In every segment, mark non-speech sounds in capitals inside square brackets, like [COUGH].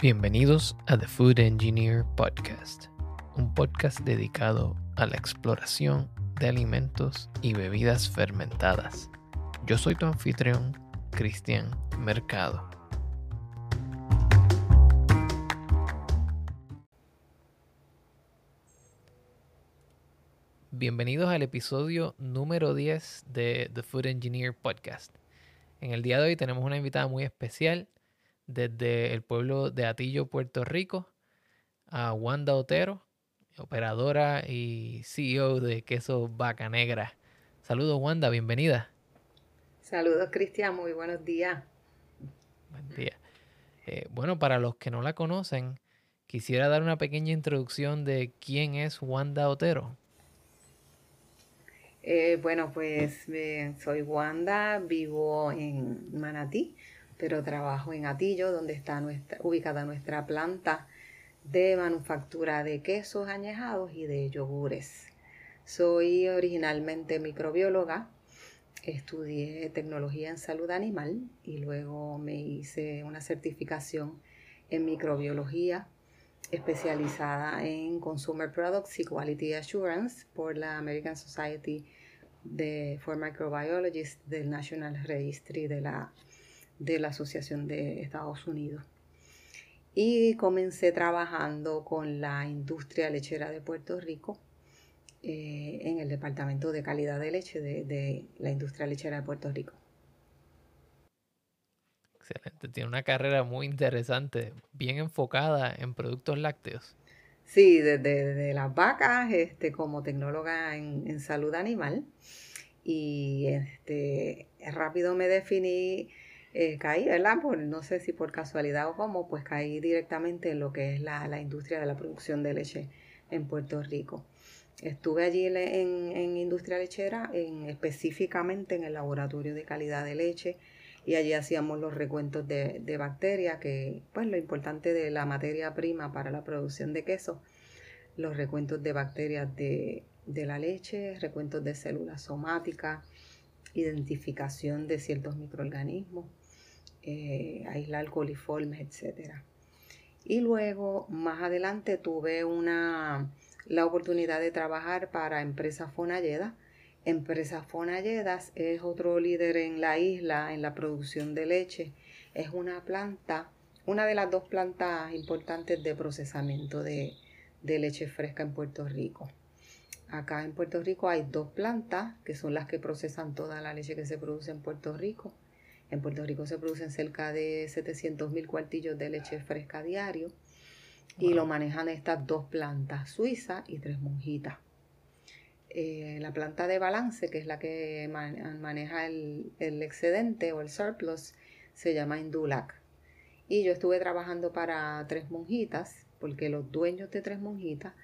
Bienvenidos a The Food Engineer Podcast, un podcast dedicado a la exploración de alimentos y bebidas fermentadas. Yo soy tu anfitrión, Cristian Mercado. Bienvenidos al episodio número 10 de The Food Engineer Podcast. En el día de hoy tenemos una invitada muy especial desde el pueblo de Atillo, Puerto Rico, a Wanda Otero, operadora y CEO de Queso Vaca Negra. Saludos Wanda, bienvenida. Saludos Cristian, muy buenos días. Buen día. Eh, bueno, para los que no la conocen, quisiera dar una pequeña introducción de quién es Wanda Otero. Eh, bueno, pues soy Wanda, vivo en Manatí, pero trabajo en Atillo, donde está ubicada nuestra planta de manufactura de quesos añejados y de yogures. Soy originalmente microbióloga, estudié tecnología en salud animal y luego me hice una certificación en microbiología especializada en Consumer Products y Quality Assurance por la American Society for Microbiologists del National Registry de la de la Asociación de Estados Unidos. Y comencé trabajando con la industria lechera de Puerto Rico eh, en el Departamento de Calidad de Leche de, la industria lechera de Puerto Rico. Excelente, tiene una carrera muy interesante, bien enfocada en productos lácteos. Sí, desde, las vacas, este, como tecnóloga en, en salud animal. Y este, rápido me definí eh, caí, ¿verdad? no sé si por casualidad o cómo, pues caí directamente en lo que es la, industria de la producción de leche en Puerto Rico. Estuve allí en, industria lechera, en, específicamente en el laboratorio de calidad de leche, y allí hacíamos los recuentos de, bacterias, que pues lo importante de la materia prima para la producción de queso, los recuentos de bacterias de, de la leche, recuentos de células somáticas, identificación de ciertos microorganismos, eh, aislar coliformes, etc. Y luego, más adelante, tuve una, la oportunidad de trabajar para Empresa Fonalleda. Empresa Fonalledas es otro líder en la isla en la producción de leche. Es una planta, una de las dos plantas importantes de procesamiento de, de leche fresca en Puerto Rico. Acá en Puerto Rico hay dos plantas que son las que procesan toda la leche que se produce en Puerto Rico. En Puerto Rico se producen cerca de 700 mil cuartillos de leche fresca diario y lo manejan estas dos plantas, Suiza y Tres Monjitas. Eh, la planta de balance, que es la que maneja el, excedente o el surplus, se llama Indulac. Y yo estuve trabajando para Tres Monjitas, porque los dueños de Tres Monjitas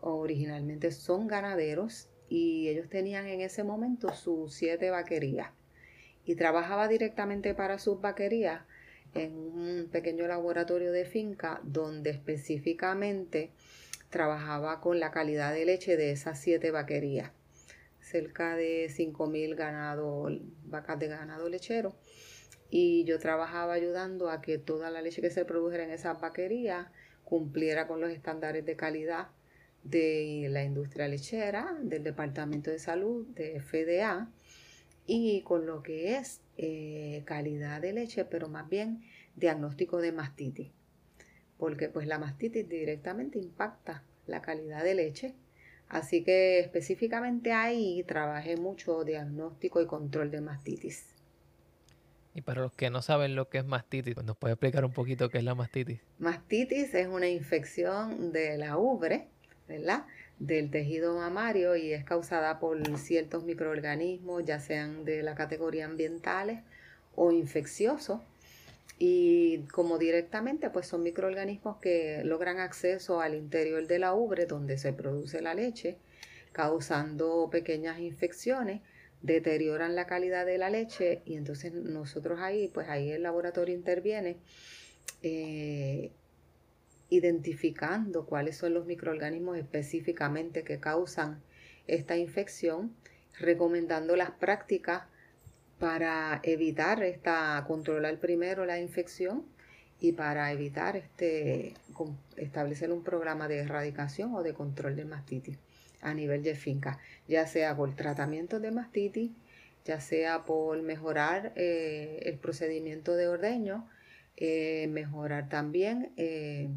originalmente son ganaderos y ellos tenían en ese momento sus siete vaquerías y trabajaba directamente para sus vaquerías en un pequeño laboratorio de finca donde específicamente trabajaba con la calidad de leche de esas siete vaquerías. Cerca de 5.000 ganado, vacas de ganado lechero. Y yo trabajaba ayudando a que toda la leche que se produjera en esas vaquerías cumpliera con los estándares de calidad de la industria lechera, del Departamento de Salud, de FDA, y con lo que es eh, calidad de leche, pero más bien diagnóstico de mastitis, porque pues la mastitis directamente impacta la calidad de leche. Así que específicamente ahí trabajé mucho diagnóstico y control de mastitis. Y para los que no saben lo que es mastitis, ¿nos puede explicar un poquito qué es la mastitis? Mastitis es una infección de la ubre, ¿verdad? Del tejido mamario y es causada por ciertos microorganismos, ya sean de la categoría ambientales o infecciosos. Y como directamente, pues son microorganismos que logran acceso al interior de la ubre donde se produce la leche, causando pequeñas infecciones, deterioran la calidad de la leche y entonces nosotros ahí, pues ahí el laboratorio interviene eh, identificando cuáles son los microorganismos específicamente que causan esta infección, recomendando las prácticas para evitar esta, controlar primero la infección y para evitar este, establecer un programa de erradicación o de control de mastitis a nivel de finca, ya sea por tratamiento de mastitis, ya sea por mejorar eh, el procedimiento de ordeño, eh, mejorar también eh,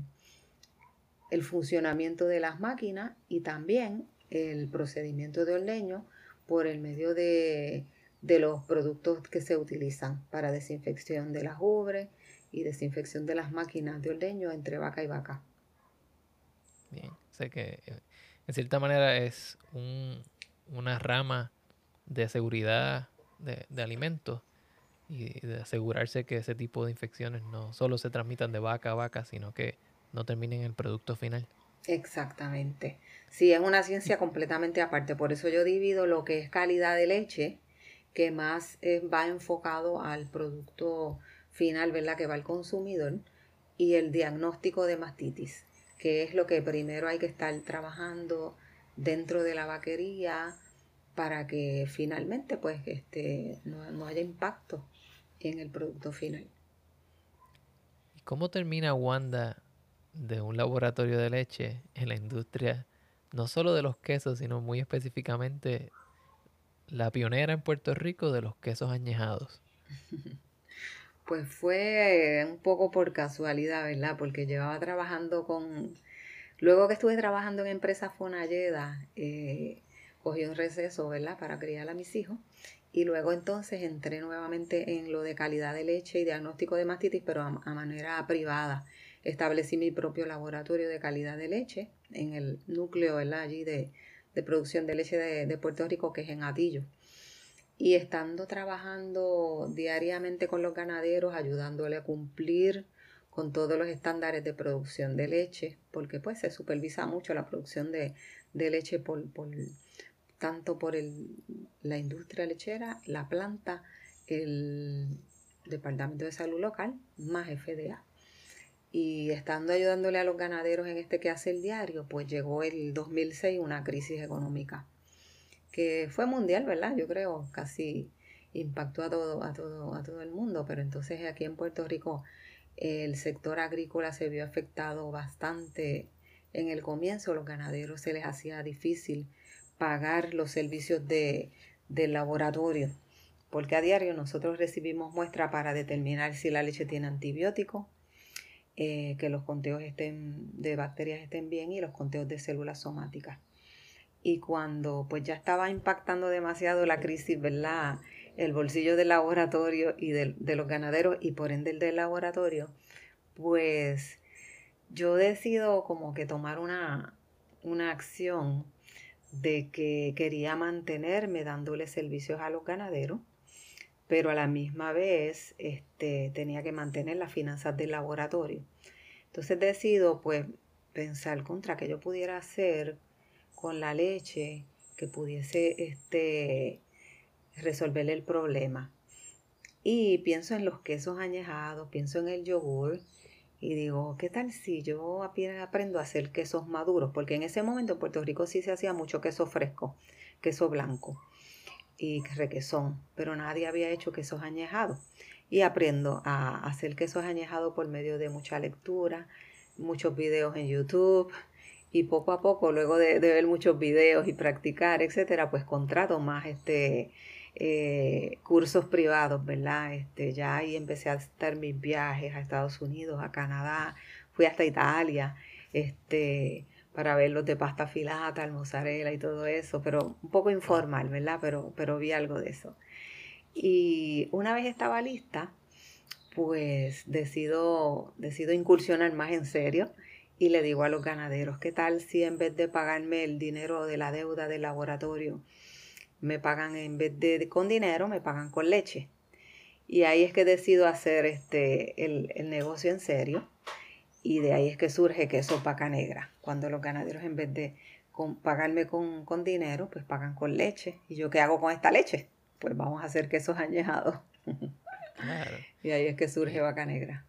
el funcionamiento de las máquinas y también el procedimiento de ordeño por el medio de, de los productos que se utilizan para desinfección de las ubres y desinfección de las máquinas de ordeño entre vaca y vaca. Bien, sé que en cierta manera es una rama de seguridad de, de alimentos y de asegurarse que ese tipo de infecciones no solo se transmitan de vaca a vaca, sino que no terminen en el producto final. Exactamente. Sí, es una ciencia completamente aparte. Por eso yo divido lo que es calidad de leche, que más eh, va enfocado al producto final, ¿verdad? Que va al consumidor, y el diagnóstico de mastitis, que es lo que primero hay que estar trabajando dentro de la vaquería para que finalmente pues este, no, haya impacto en el producto final. ¿Y cómo termina Wanda de un laboratorio de leche en la industria, no solo de los quesos, sino muy específicamente la pionera en Puerto Rico de los quesos añejados? [LAUGHS] Pues fue un poco por casualidad, ¿verdad? Porque llevaba trabajando con... Luego que estuve trabajando en empresa Fonalleda, eh, cogí un receso, ¿verdad? Para criar a mis hijos. Y luego entonces entré nuevamente en lo de calidad de leche y diagnóstico de mastitis, pero a, manera privada. Establecí mi propio laboratorio de calidad de leche en el núcleo, ¿verdad? Allí de, producción de leche de, de Puerto Rico, que es en Atillo y estando trabajando diariamente con los ganaderos, ayudándole a cumplir con todos los estándares de producción de leche, porque pues se supervisa mucho la producción de, leche por, tanto por la industria lechera, la planta, el Departamento de Salud Local, más FDA. Y estando ayudándole a los ganaderos en este quehacer diario, pues llegó el 2006 una crisis económica que fue mundial, ¿verdad? Yo creo, casi impactó a todo, a todo, a todo el mundo, pero entonces aquí en Puerto Rico el sector agrícola se vio afectado bastante en el comienzo, los ganaderos se les hacía difícil pagar los servicios de, del laboratorio, porque a diario nosotros recibimos muestra para determinar si la leche tiene antibióticos, eh, que los conteos estén, de bacterias estén bien y los conteos de células somáticas y cuando pues ya estaba impactando demasiado la crisis, ¿verdad? El bolsillo del laboratorio y de, los ganaderos y por ende el del laboratorio, pues yo decido como que tomar una, una acción de que quería mantenerme dándole servicios a los ganaderos, pero a la misma vez este, tenía que mantener las finanzas del laboratorio. Entonces decido pues pensar contra que yo pudiera hacer con la leche que pudiese este, resolver el problema. Y pienso en los quesos añejados, pienso en el yogur y digo, ¿qué tal si yo aprendo a hacer quesos maduros? Porque en ese momento en Puerto Rico sí se hacía mucho queso fresco, queso blanco y requesón, pero nadie había hecho quesos añejados. Y aprendo a hacer quesos añejados por medio de mucha lectura, muchos videos en YouTube, y poco a poco, luego de, ver muchos videos y practicar, etcétera, pues contrato más este eh, cursos privados, ¿verdad? Este, ya ahí empecé a hacer mis viajes a Estados Unidos, a Canadá, fui hasta Italia, este, para ver los de pasta filata, el mozzarella y todo eso, pero un poco informal, ¿verdad? Pero, pero vi algo de eso. Y una vez estaba lista, pues decido, decido incursionar más en serio y le digo a los ganaderos, ¿qué tal si en vez de pagarme el dinero de la deuda del laboratorio, me pagan en vez de con dinero, me pagan con leche? Y ahí es que decido hacer este, el, negocio en serio. Y de ahí es que surge queso paca negra. Cuando los ganaderos en vez de pagarme con, con, dinero, pues pagan con leche. ¿Y yo qué hago con esta leche? Pues vamos a hacer quesos añejados. [LAUGHS] y ahí es que surge vaca negra.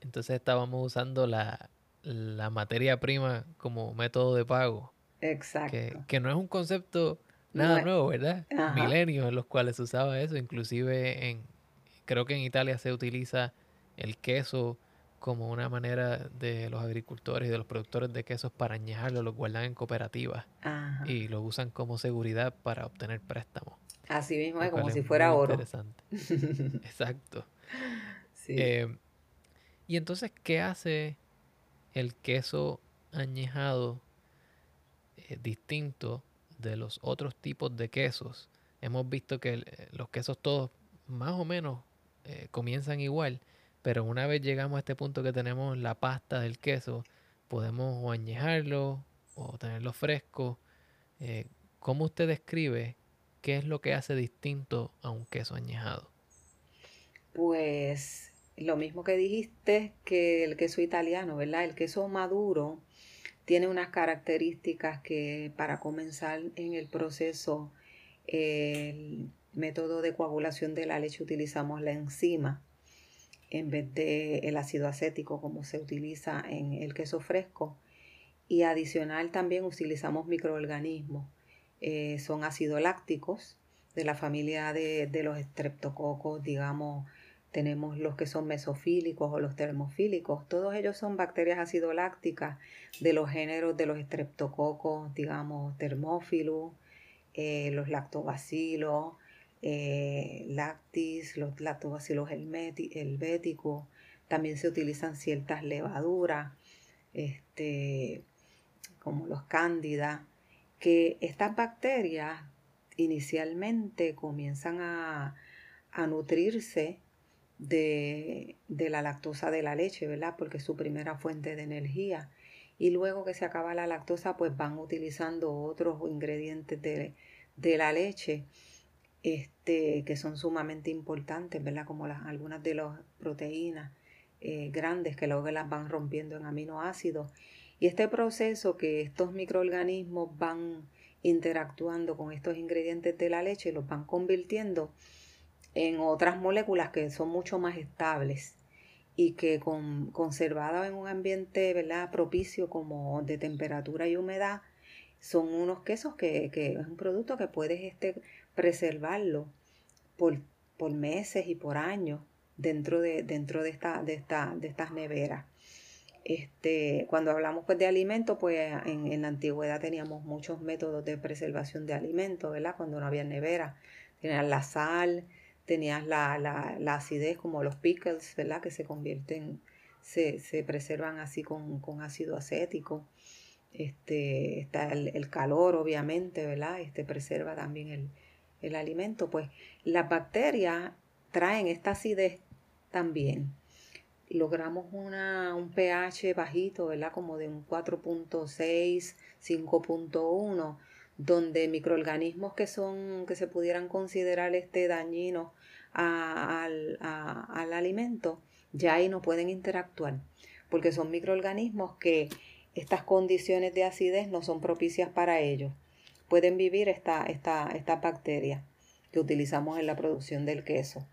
Entonces estábamos usando la, la materia prima como método de pago. Exacto. Que, no es un concepto nada nuevo, ¿verdad? Milenios en los cuales se usaba eso, inclusive en, creo que en Italia se utiliza el queso como una manera de los agricultores y de los productores de quesos para añejarlo, los guardan en cooperativas y lo usan como seguridad para obtener préstamos. Así mismo es, como si fuera oro. Interesante. [LAUGHS] Exacto. Eh, y entonces, ¿qué hace el queso añejado eh, distinto de los otros tipos de quesos? Hemos visto que eh, los quesos todos más o menos comienzan igual, pero una vez llegamos a este punto que tenemos la pasta del queso, podemos o añejarlo o tenerlo fresco. Eh, ¿Cómo usted describe qué es lo que hace distinto a un queso añejado? Pues lo mismo que dijiste que el queso italiano, ¿verdad? El queso maduro tiene unas características que para comenzar en el proceso, el método de coagulación de la leche utilizamos la enzima en vez de el ácido acético como se utiliza en el queso fresco. Y adicional también utilizamos microorganismos. Eh, son ácidos lácticos de la familia de, los estreptococos, digamos, tenemos los que son mesofílicos o los termofílicos. Todos ellos son bacterias acidolácticas de los géneros de los estreptococos, digamos, termófilos, eh, los lactobacilos, eh, lactis, los lactobacilos helvéticos, también se utilizan ciertas levaduras, este, como los cándida, que estas bacterias inicialmente comienzan a, nutrirse de, de, la lactosa de la leche, ¿verdad? Porque es su primera fuente de energía. Y luego que se acaba la lactosa, pues van utilizando otros ingredientes de, de la leche este, que son sumamente importantes, ¿verdad? Como las, algunas de las proteínas eh, grandes que luego las van rompiendo en aminoácidos. Y este proceso que estos microorganismos van interactuando con estos ingredientes de la leche, los van convirtiendo en otras moléculas que son mucho más estables y que con, conservadas en un ambiente ¿verdad? propicio como de temperatura y humedad, son unos quesos que, es un producto que puedes este, preservarlo por, por meses y por años dentro de, dentro de, esta, de, esta, de estas neveras. Este, cuando hablamos pues, de alimentos, pues en, la antigüedad teníamos muchos métodos de preservación de alimentos, ¿verdad? Cuando no había nevera. Tenías la sal, tenías la, la, acidez como los pickles, ¿verdad? Que se convierten, se, se preservan así con, con ácido acético. Este, está el, el, calor, obviamente, ¿verdad? Este preserva también el, el alimento, pues las bacterias traen esta acidez también. Logramos una, un pH bajito, ¿verdad? Como de un 4.6, 5.1, donde microorganismos que son, que se pudieran considerar este dañinos al, al alimento, ya ahí no pueden interactuar, porque son microorganismos que estas condiciones de acidez no son propicias para ellos pueden vivir esta, esta, esta bacteria que utilizamos en la producción del queso,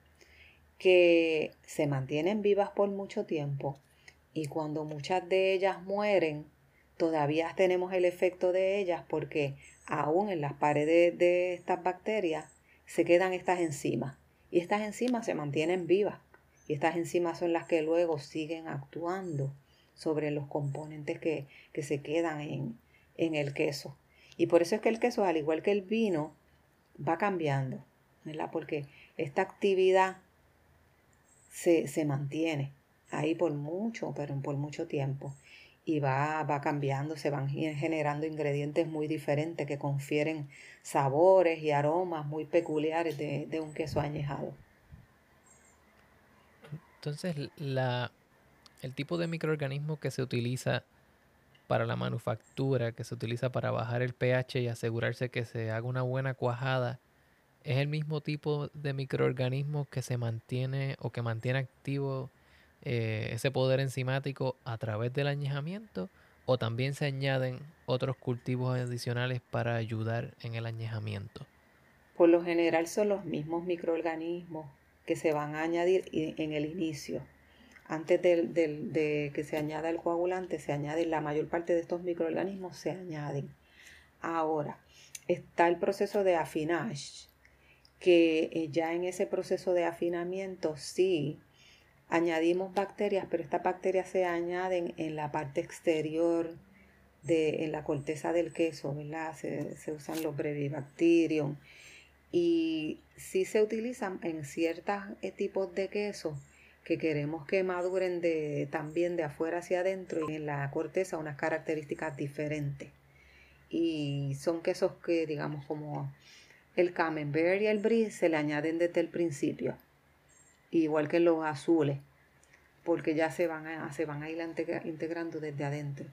que se mantienen vivas por mucho tiempo y cuando muchas de ellas mueren, todavía tenemos el efecto de ellas porque aún en las paredes de estas bacterias se quedan estas enzimas y estas enzimas se mantienen vivas y estas enzimas son las que luego siguen actuando sobre los componentes que, se quedan en, en el queso. Y por eso es que el queso, al igual que el vino, va cambiando, ¿verdad? Porque esta actividad se, mantiene ahí por mucho, pero por mucho tiempo. Y va, va cambiando, se van generando ingredientes muy diferentes que confieren sabores y aromas muy peculiares de, de un queso añejado. Entonces, la, el tipo de microorganismo que se utiliza para la manufactura que se utiliza para bajar el pH y asegurarse que se haga una buena cuajada es el mismo tipo de microorganismo que se mantiene o que mantiene activo eh, ese poder enzimático a través del añejamiento o también se añaden otros cultivos adicionales para ayudar en el añejamiento. Por lo general son los mismos microorganismos que se van a añadir en el inicio antes de, que se añada el coagulante, se añade la mayor parte de estos microorganismos se añaden. Ahora, está el proceso de afinage, que eh, ya en ese proceso de afinamiento sí añadimos bacterias, pero estas bacterias se añaden en la parte exterior de en la corteza del queso, ¿verdad? Se, usan los Brevibacterium y sí se utilizan en ciertos eh, tipos de queso que queremos que maduren de, también de afuera hacia adentro y en la corteza unas características diferentes. Y son quesos que, digamos, como el camembert y el brie se le añaden desde el principio, igual que los azules, porque ya se van a, se van a ir integrando desde adentro.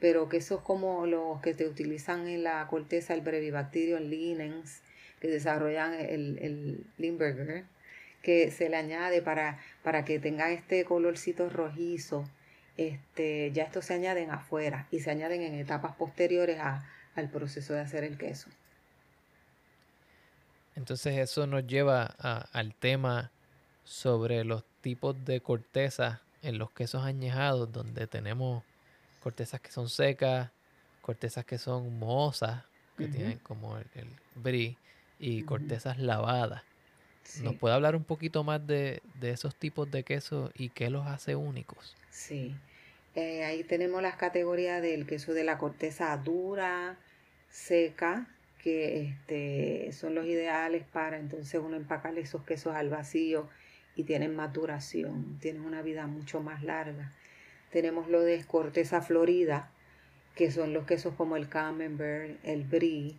Pero quesos como los que se utilizan en la corteza, el Brevibacterium linens, que desarrollan el, el Limburger, que se le añade para, para que tenga este colorcito rojizo. Este, ya estos se añaden afuera y se añaden en etapas posteriores al proceso de hacer el queso. Entonces eso nos lleva al tema sobre los tipos de corteza en los quesos añejados, donde tenemos cortezas que son secas, cortezas que son mohosas, que tienen como el, brie, y cortezas lavadas. ¿Nos puede hablar un poquito más de, esos tipos de queso y qué los hace únicos? Sí, eh, ahí tenemos las categorías del queso de la corteza dura, seca, que este, son los ideales para entonces uno empacar esos quesos al vacío y tienen maturación, tienen una vida mucho más larga. Tenemos lo de corteza florida, que son los quesos como el camembert, el brie,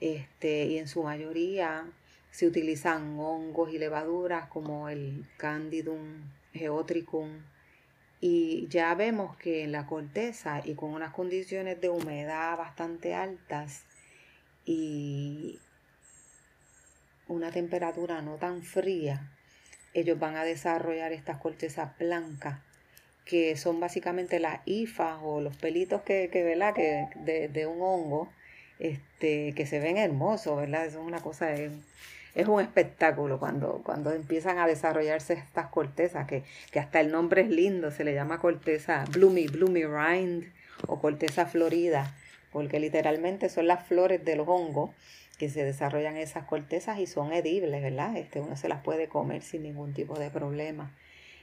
este, y en su mayoría se utilizan hongos y levaduras como el Candidum geotricum y ya vemos que en la corteza y con unas condiciones de humedad bastante altas y una temperatura no tan fría, ellos van a desarrollar estas cortezas blancas que son básicamente las hifas o los pelitos que, que, ¿verdad? que de, de, un hongo este, que se ven hermosos, ¿verdad? Es una cosa de, es un espectáculo cuando, cuando empiezan a desarrollarse estas cortezas, que, hasta el nombre es lindo, se le llama corteza bloomy, bloomy rind o corteza florida, porque literalmente son las flores de los hongos que se desarrollan esas cortezas y son edibles, ¿verdad? Este, uno se las puede comer sin ningún tipo de problema.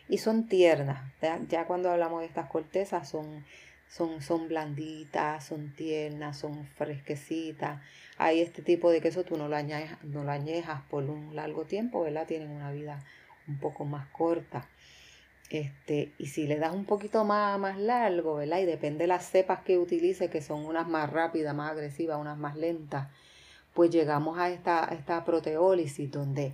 Y son tiernas, ya cuando hablamos de estas cortezas son son, son blanditas, son tiernas, son fresquecitas. Hay este tipo de queso, tú no lo, añejas, no lo añejas por un largo tiempo, ¿verdad? Tienen una vida un poco más corta. Este, y si le das un poquito más, más largo, ¿verdad? Y depende de las cepas que utilice, que son unas más rápidas, más agresivas, unas más lentas, pues llegamos a esta, esta proteólisis donde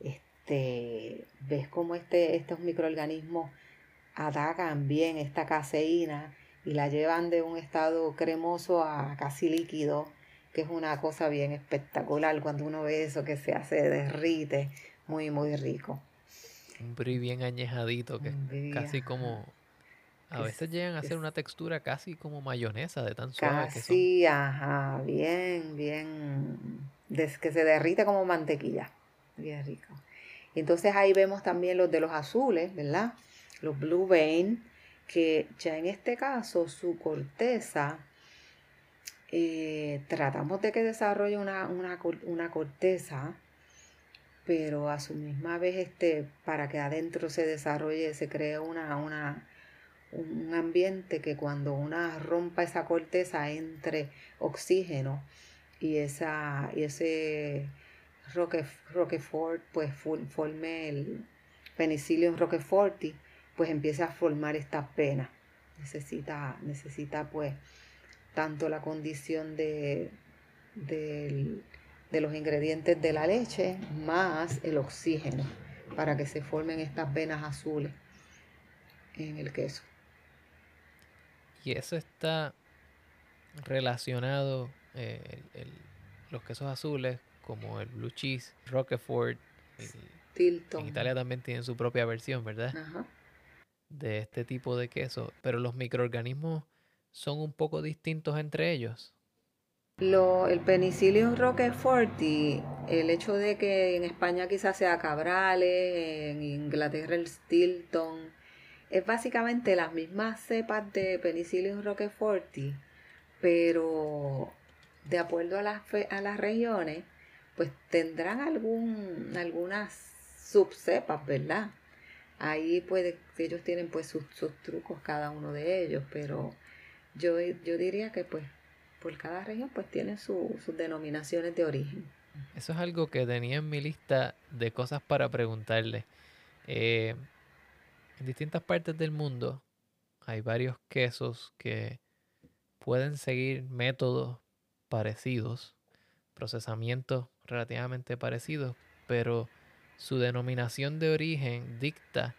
este, ves cómo este, estos microorganismos atacan bien esta caseína y la llevan de un estado cremoso a casi líquido, que es una cosa bien espectacular cuando uno ve eso que se hace, derrite, muy, muy rico. Un brie bien añejadito, que casi como... A veces llegan a hacer una textura casi como mayonesa de tan suave que son. ajá, bien, bien, que se derrite como mantequilla, bien rico. Entonces ahí vemos también los de los azules, ¿verdad? Los blue vein, que ya en este caso su corteza, eh, tratamos de que desarrolle una, corteza, pero a su misma vez este, para que adentro se desarrolle, se cree una, una, un ambiente que cuando una rompa esa corteza entre oxígeno y, esa, y ese Roquefort pues forme el Penicillium roqueforti pues empieza a formar estas penas. Necesita, necesita pues tanto la condición de, de, los ingredientes de la leche más el oxígeno para que se formen estas venas azules en el queso. Y eso está relacionado, eh, los quesos azules, como el blue cheese, Roquefort, Tilton. En Italia también tienen su propia versión, ¿verdad? Ajá de este tipo de queso, pero los microorganismos son un poco distintos entre ellos. Lo, el penicillium roqueforti, el hecho de que en España quizás sea Cabrales, en Inglaterra el Stilton, es básicamente las mismas cepas de penicillium roqueforti, pero de acuerdo a las, a las regiones, pues tendrán algún, algunas subcepas, ¿verdad? Ahí pues ellos tienen pues sus, trucos cada uno de ellos, pero yo, yo diría que pues por cada región pues tiene sus denominaciones de origen. Eso es algo que tenía en mi lista de cosas para preguntarle. Eh, en distintas partes del mundo hay varios quesos que pueden seguir métodos parecidos, procesamientos relativamente parecidos, pero su denominación de origen dicta,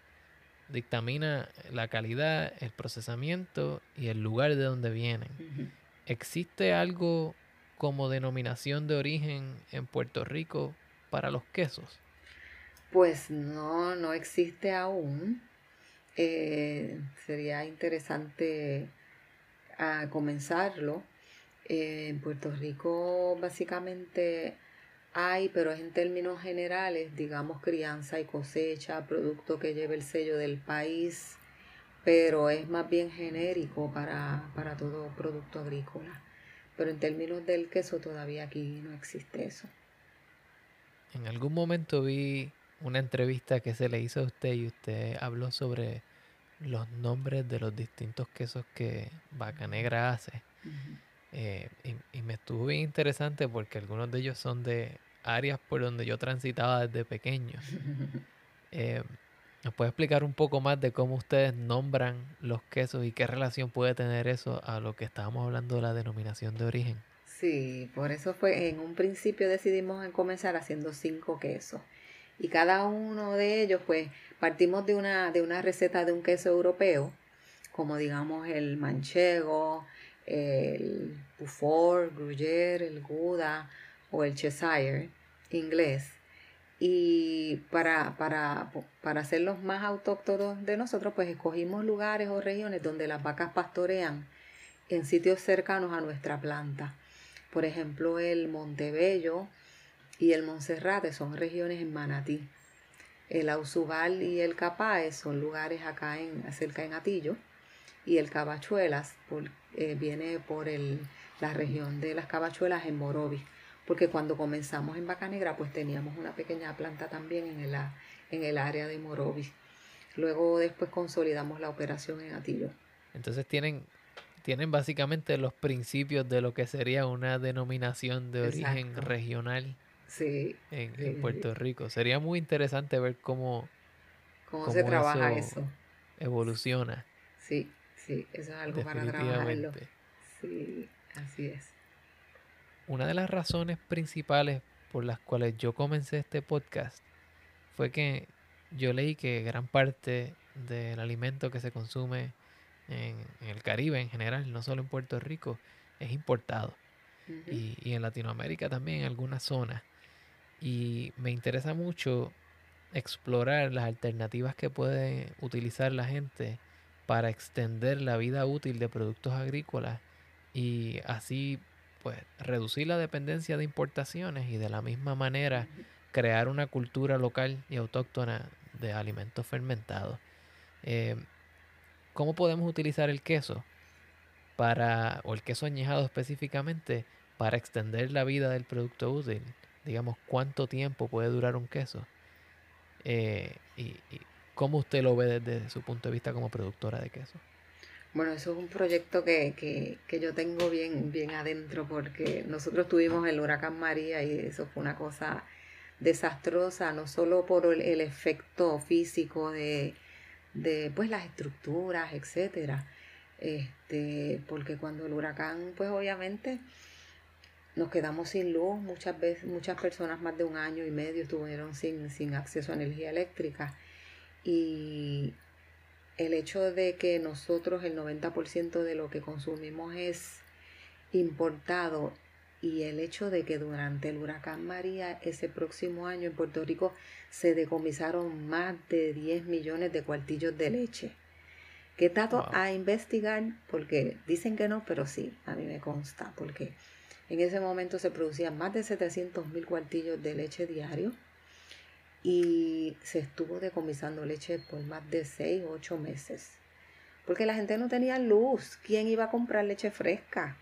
dictamina la calidad, el procesamiento y el lugar de donde vienen. ¿Existe algo como denominación de origen en Puerto Rico para los quesos? Pues no, no existe aún. Eh, sería interesante a comenzarlo. Eh, en Puerto Rico básicamente hay, pero es en términos generales, digamos crianza y cosecha, producto que lleve el sello del país, pero es más bien genérico para, para todo producto agrícola. Pero en términos del queso todavía aquí no existe eso. En algún momento vi una entrevista que se le hizo a usted y usted habló sobre los nombres de los distintos quesos que Vaca Negra hace. Eh, y, me estuvo bien interesante porque algunos de ellos son de áreas por donde yo transitaba desde pequeño. [LAUGHS] Eh, ¿Nos puede explicar un poco más de cómo ustedes nombran los quesos y qué relación puede tener eso a lo que estábamos hablando de la denominación de origen? Sí, por eso fue en un principio decidimos comenzar haciendo cinco quesos y cada uno de ellos pues partimos de una, de una receta de un queso europeo, como digamos el manchego, el Beaufort, Gruyère, el Gouda o el Cheshire inglés. Y para, para, para hacerlos más autóctonos de nosotros, pues escogimos lugares o regiones donde las vacas pastorean en sitios cercanos a nuestra planta. Por ejemplo, el Montebello y el Monserrate son regiones en Manatí. El Ausubal y el Capaes son lugares acá en, cerca en Atillo. Y el Cabachuelas eh, viene por el, la región de las Cabachuelas en Morovis. Porque cuando comenzamos en Vaca Negra, pues teníamos una pequeña planta también en el, en el área de Morovis. Luego después consolidamos la operación en Atillo. Entonces tienen, tienen básicamente los principios de lo que sería una denominación de origen regional sí, en, Puerto Rico. Sería muy interesante ver cómo, cómo, se trabaja eso, Evoluciona. Sí, sí, eso es algo para trabajarlo. Sí, así es. Una de las razones principales por las cuales yo comencé este podcast fue que yo leí que gran parte del alimento que se consume en, el Caribe en general, no solo en Puerto Rico, es importado. y, y, en Latinoamérica también en algunas zonas. Y me interesa mucho explorar las alternativas que puede utilizar la gente para extender la vida útil de productos agrícolas y así pues reducir la dependencia de importaciones y de la misma manera crear una cultura local y autóctona de alimentos fermentados. Eh, ¿Cómo podemos utilizar el queso para, o el queso añejado específicamente, para extender la vida del producto útil? digamos, cuánto tiempo puede durar un queso eh, y, cómo usted lo ve desde su punto de vista como productora de queso. Bueno, eso es un proyecto que, yo tengo bien, bien adentro porque nosotros tuvimos el huracán María y eso fue una cosa desastrosa, no solo por el, efecto físico de, de, pues las estructuras, etcétera, este, porque cuando el huracán, pues obviamente nos quedamos sin luz, muchas veces, muchas personas más de un año y medio estuvieron sin, sin acceso a energía eléctrica. Y el hecho de que nosotros el 90% de lo que consumimos es importado y el hecho de que durante el huracán María ese próximo año en Puerto Rico se decomisaron más de 10 millones de cuartillos de leche. ¿Qué dato a investigar? Porque dicen que no, pero sí, a mí me consta, porque en ese momento se producían más de 700 mil cuartillos de leche diario y se estuvo decomisando leche por más de 6 o 8 meses. Porque la gente no tenía luz. ¿Quién iba a comprar leche fresca?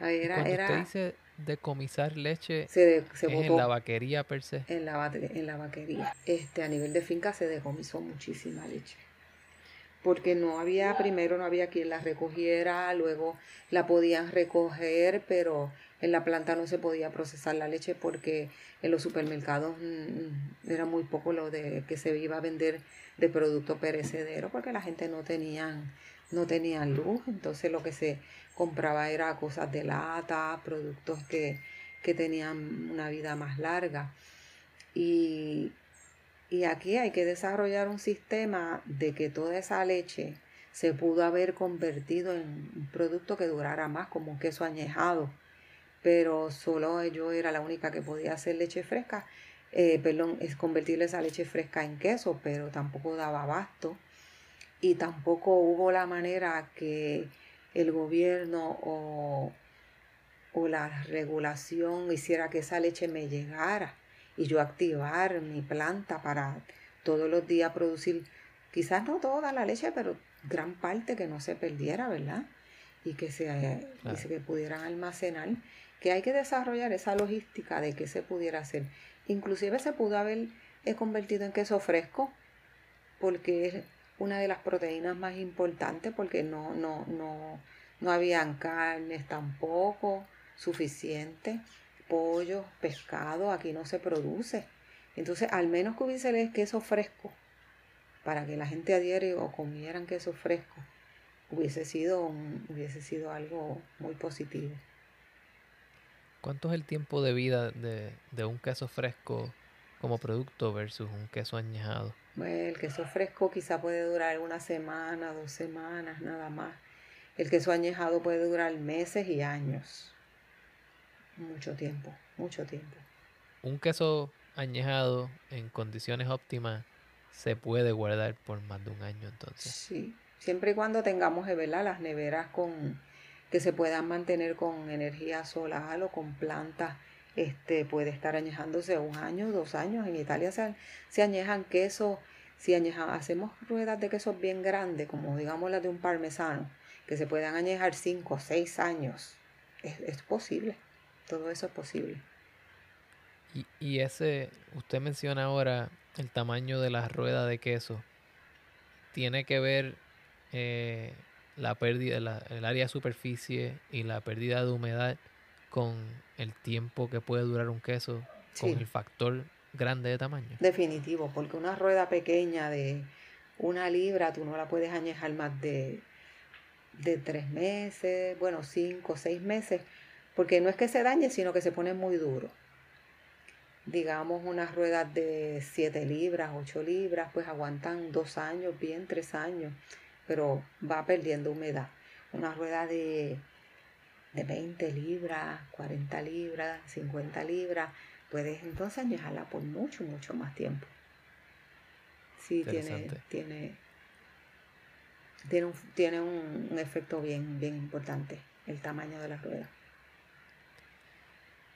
Era, era... Usted dice decomisar leche se, se es en la vaquería per se. En la, en la vaquería. Este, a nivel de finca se decomisó muchísima leche. Porque no había, primero no había quien la recogiera, luego la podían recoger, pero en la planta no se podía procesar la leche porque en los supermercados mm, era muy poco lo de que se iba a vender de producto perecedero porque la gente no tenían no tenían luz, entonces lo que se compraba era cosas de lata, productos que, que tenían una vida más larga. Y, y aquí hay que desarrollar un sistema de que toda esa leche se pudo haber convertido en un producto que durara más, como un queso añejado. Pero solo yo era la única que podía hacer leche fresca, eh, perdón, es convertir esa leche fresca en queso, pero tampoco daba abasto. Y tampoco hubo la manera que el gobierno o, la regulación hiciera que esa leche me llegara y yo activar mi planta para todos los días producir, quizás no toda la leche, pero gran parte que no se perdiera, ¿verdad? Y que se, que pudieran almacenar, que hay que desarrollar esa logística de que se pudiera hacer. Inclusive se pudo haber eh, convertido en queso fresco, porque una de las proteínas más importantes porque no, no, no, no habían carnes tampoco suficiente, pollo, pescado, aquí no se produce. Entonces, al menos que hubiese queso fresco, para que la gente adhiere o comieran queso fresco, hubiese sido, hubiese sido algo muy positivo. ¿Cuánto es el tiempo de vida de, de un queso fresco como producto versus un queso añejado? el queso fresco quizá puede durar una semana, dos semanas, nada más. El queso añejado puede durar meses y años. Mucho tiempo, mucho tiempo. Un queso añejado en condiciones óptimas se puede guardar por más de un año entonces. Sí, siempre y cuando tengamos eh, las neveras con que se puedan mantener con energía solar o con plantas este, puede estar añejándose un año, dos años. En Italia se, se añejan quesos, si hacemos ruedas de quesos bien grandes, como digamos las de un parmesano, que se puedan añejar cinco o seis años, es, posible. Todo eso es posible. Y, y, ese, usted menciona ahora el tamaño de la rueda de queso. Tiene que ver eh, la pérdida, el área de superficie y la pérdida de humedad con el tiempo que puede durar un queso, con el factor grande de tamaño. Definitivo, porque una rueda pequeña de una libra tú no la puedes añejar más de, de tres meses, bueno, cinco, seis meses, porque no es que se dañe, sino que se pone muy duro. Digamos, unas ruedas de siete libras, ocho libras, pues aguantan dos años, bien tres años, pero va perdiendo humedad. Una rueda de de 20 libras, 40 libras, 50 libras, puedes entonces añejarla por mucho, mucho más tiempo. Sí, tiene, tiene, tiene, un, tiene un, efecto bien, bien importante, el tamaño de la rueda.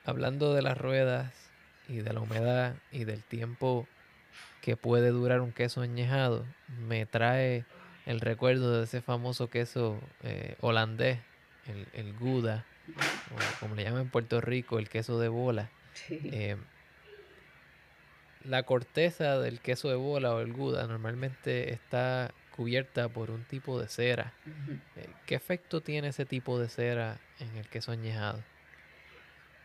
Hablando de las ruedas y de la humedad y del tiempo que puede durar un queso añejado, me trae el recuerdo de ese famoso queso eh, holandés el, el Gouda, o como le llaman en Puerto Rico, el queso de bola. Eh, la corteza del queso de bola o el Gouda normalmente está cubierta por un tipo de cera. Eh, ¿Qué efecto tiene ese tipo de cera en el queso añejado?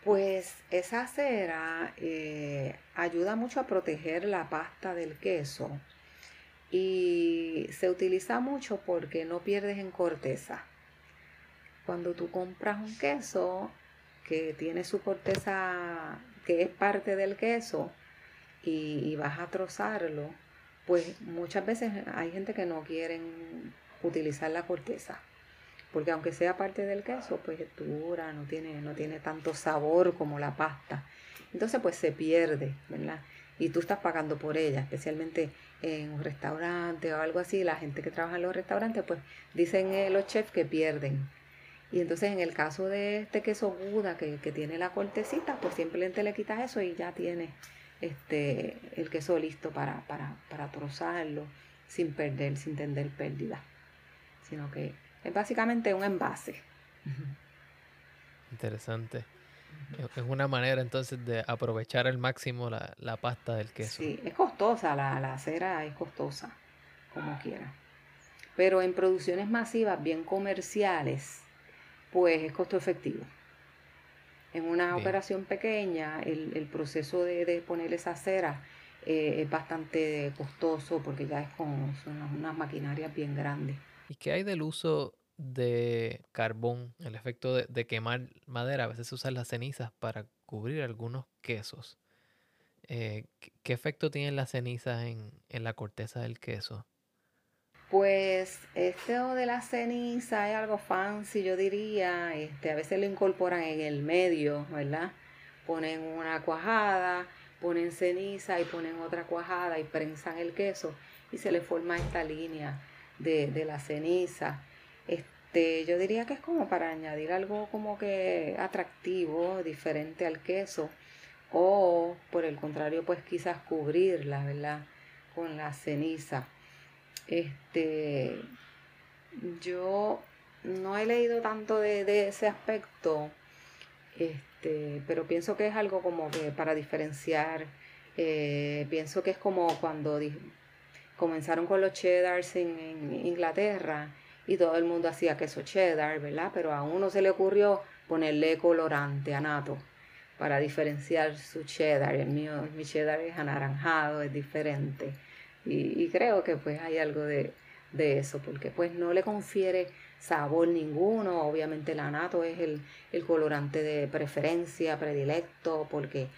Pues esa cera eh, ayuda mucho a proteger la pasta del queso y se utiliza mucho porque no pierdes en corteza cuando tú compras un queso que tiene su corteza, que es parte del queso, y, vas a trozarlo, pues muchas veces hay gente que no quieren utilizar la corteza. Porque aunque sea parte del queso, pues es dura, no tiene, no tiene tanto sabor como la pasta. Entonces, pues se pierde, ¿verdad? Y tú estás pagando por ella, especialmente en un restaurante o algo así. La gente que trabaja en los restaurantes, pues dicen eh, los chefs que pierden y entonces en el caso de este queso Buda que, tiene la cortecita, pues simplemente le quitas eso y ya tiene este, el queso listo para, para, para trozarlo sin perder, sin tener pérdida. Sino que es básicamente un envase. Interesante. Es una manera entonces de aprovechar al máximo la, pasta del queso. Sí, es costosa, la, la cera es costosa, como quiera. Pero en producciones masivas, bien comerciales, pues es costo efectivo. En una operación pequeña, el, proceso de, poner esa cera eh, es bastante costoso porque ya es con son unas maquinarias bien grandes. ¿Y qué hay del uso de carbón, el efecto de, quemar madera? A veces se usan las cenizas para cubrir algunos quesos. Eh, ¿qué, efecto tienen las cenizas en, en la corteza del queso? Pues esto de la ceniza es algo fancy, yo diría. Este, a veces lo incorporan en el medio, ¿verdad? Ponen una cuajada, ponen ceniza y ponen otra cuajada y prensan el queso y se le forma esta línea de, de la ceniza. Este, yo diría que es como para añadir algo como que atractivo, diferente al queso. O por el contrario, pues quizás cubrirla, ¿verdad? Con la ceniza. Este, yo no he leído tanto de, ese aspecto, este, pero pienso que es algo como que para diferenciar, eh, pienso que es como cuando comenzaron con los cheddars en, Inglaterra y todo el mundo hacía queso cheddar, ¿verdad? Pero a uno se le ocurrió ponerle colorante anato para diferenciar su cheddar. El mío, mi cheddar es anaranjado, es diferente. Y, creo que pues hay algo de, eso, porque pues no le confiere sabor ninguno. Obviamente el anato es el, colorante de preferencia, predilecto, porque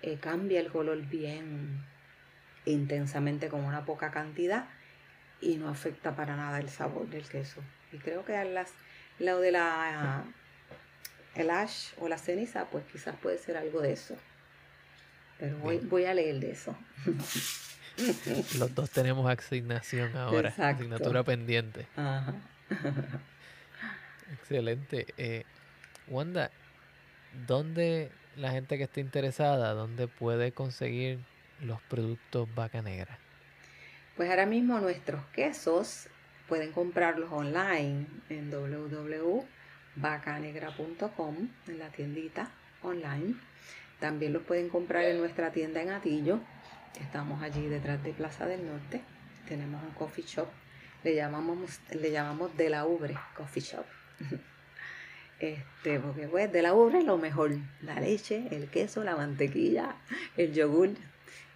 eh, cambia el color bien intensamente con una poca cantidad y no afecta para nada el sabor del queso. Y creo que las, lo de la el ash o la ceniza, pues quizás puede ser algo de eso. Pero voy, voy a leer de eso. [LAUGHS] Los dos tenemos asignación ahora, asignatura pendiente. Excelente. Eh, Wanda, ¿dónde la gente que esté interesada, dónde puede conseguir los productos Vaca Negra? Pues ahora mismo nuestros quesos pueden comprarlos online en www.vacanegra.com en la tiendita online. También los pueden comprar en nuestra tienda en Atillo Estamos allí detrás de Plaza del Norte. Tenemos un coffee shop. Le llamamos, le llamamos de la Ubre Coffee Shop. [LAUGHS] Este, porque pues de la Ubre es lo mejor. La leche, el queso, la mantequilla, el yogur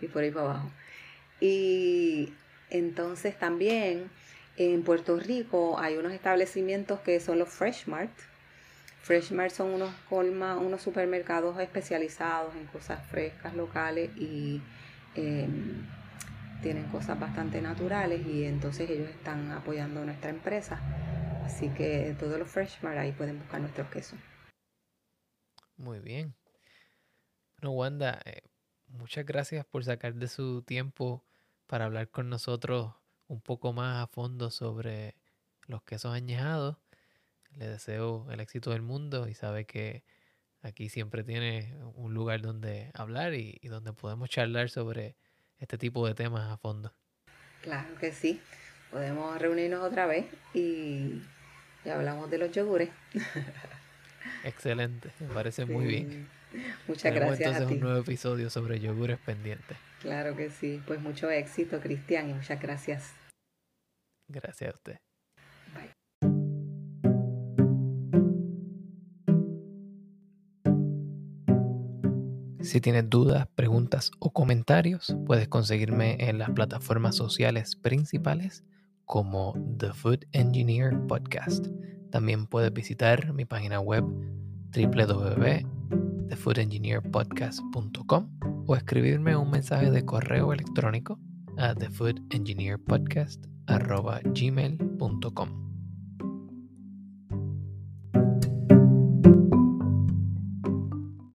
y por ahí para abajo. Y entonces también en Puerto Rico hay unos establecimientos que son los Fresh Mart. Fresh Mart son unos colma, unos supermercados especializados en cosas frescas, locales y Em, tienen cosas bastante naturales y entonces ellos están apoyando nuestra empresa. Así que todos los Freshmart ahí pueden buscar nuestros quesos. Muy bien. Bueno, Wanda, eh, muchas gracias por sacar de su tiempo para hablar con nosotros un poco más a fondo sobre los quesos añejados. Le deseo el éxito del mundo y sabe que Aquí siempre tiene un lugar donde hablar y, donde podemos charlar sobre este tipo de temas a fondo. Claro que sí. Podemos reunirnos otra vez y, hablamos de los yogures. [LAUGHS] Excelente, me parece muy bien. Muchas gracias. entonces un nuevo episodio sobre yogures pendientes. Claro que sí. Pues mucho éxito, Cristian, y muchas gracias. Gracias a usted. Si tienes dudas, preguntas o comentarios, puedes conseguirme en las plataformas sociales principales como The Food Engineer Podcast. También puedes visitar mi página web www.thefoodengineerpodcast.com o escribirme un mensaje de correo electrónico a thefoodengineerpodcast.gmail.com.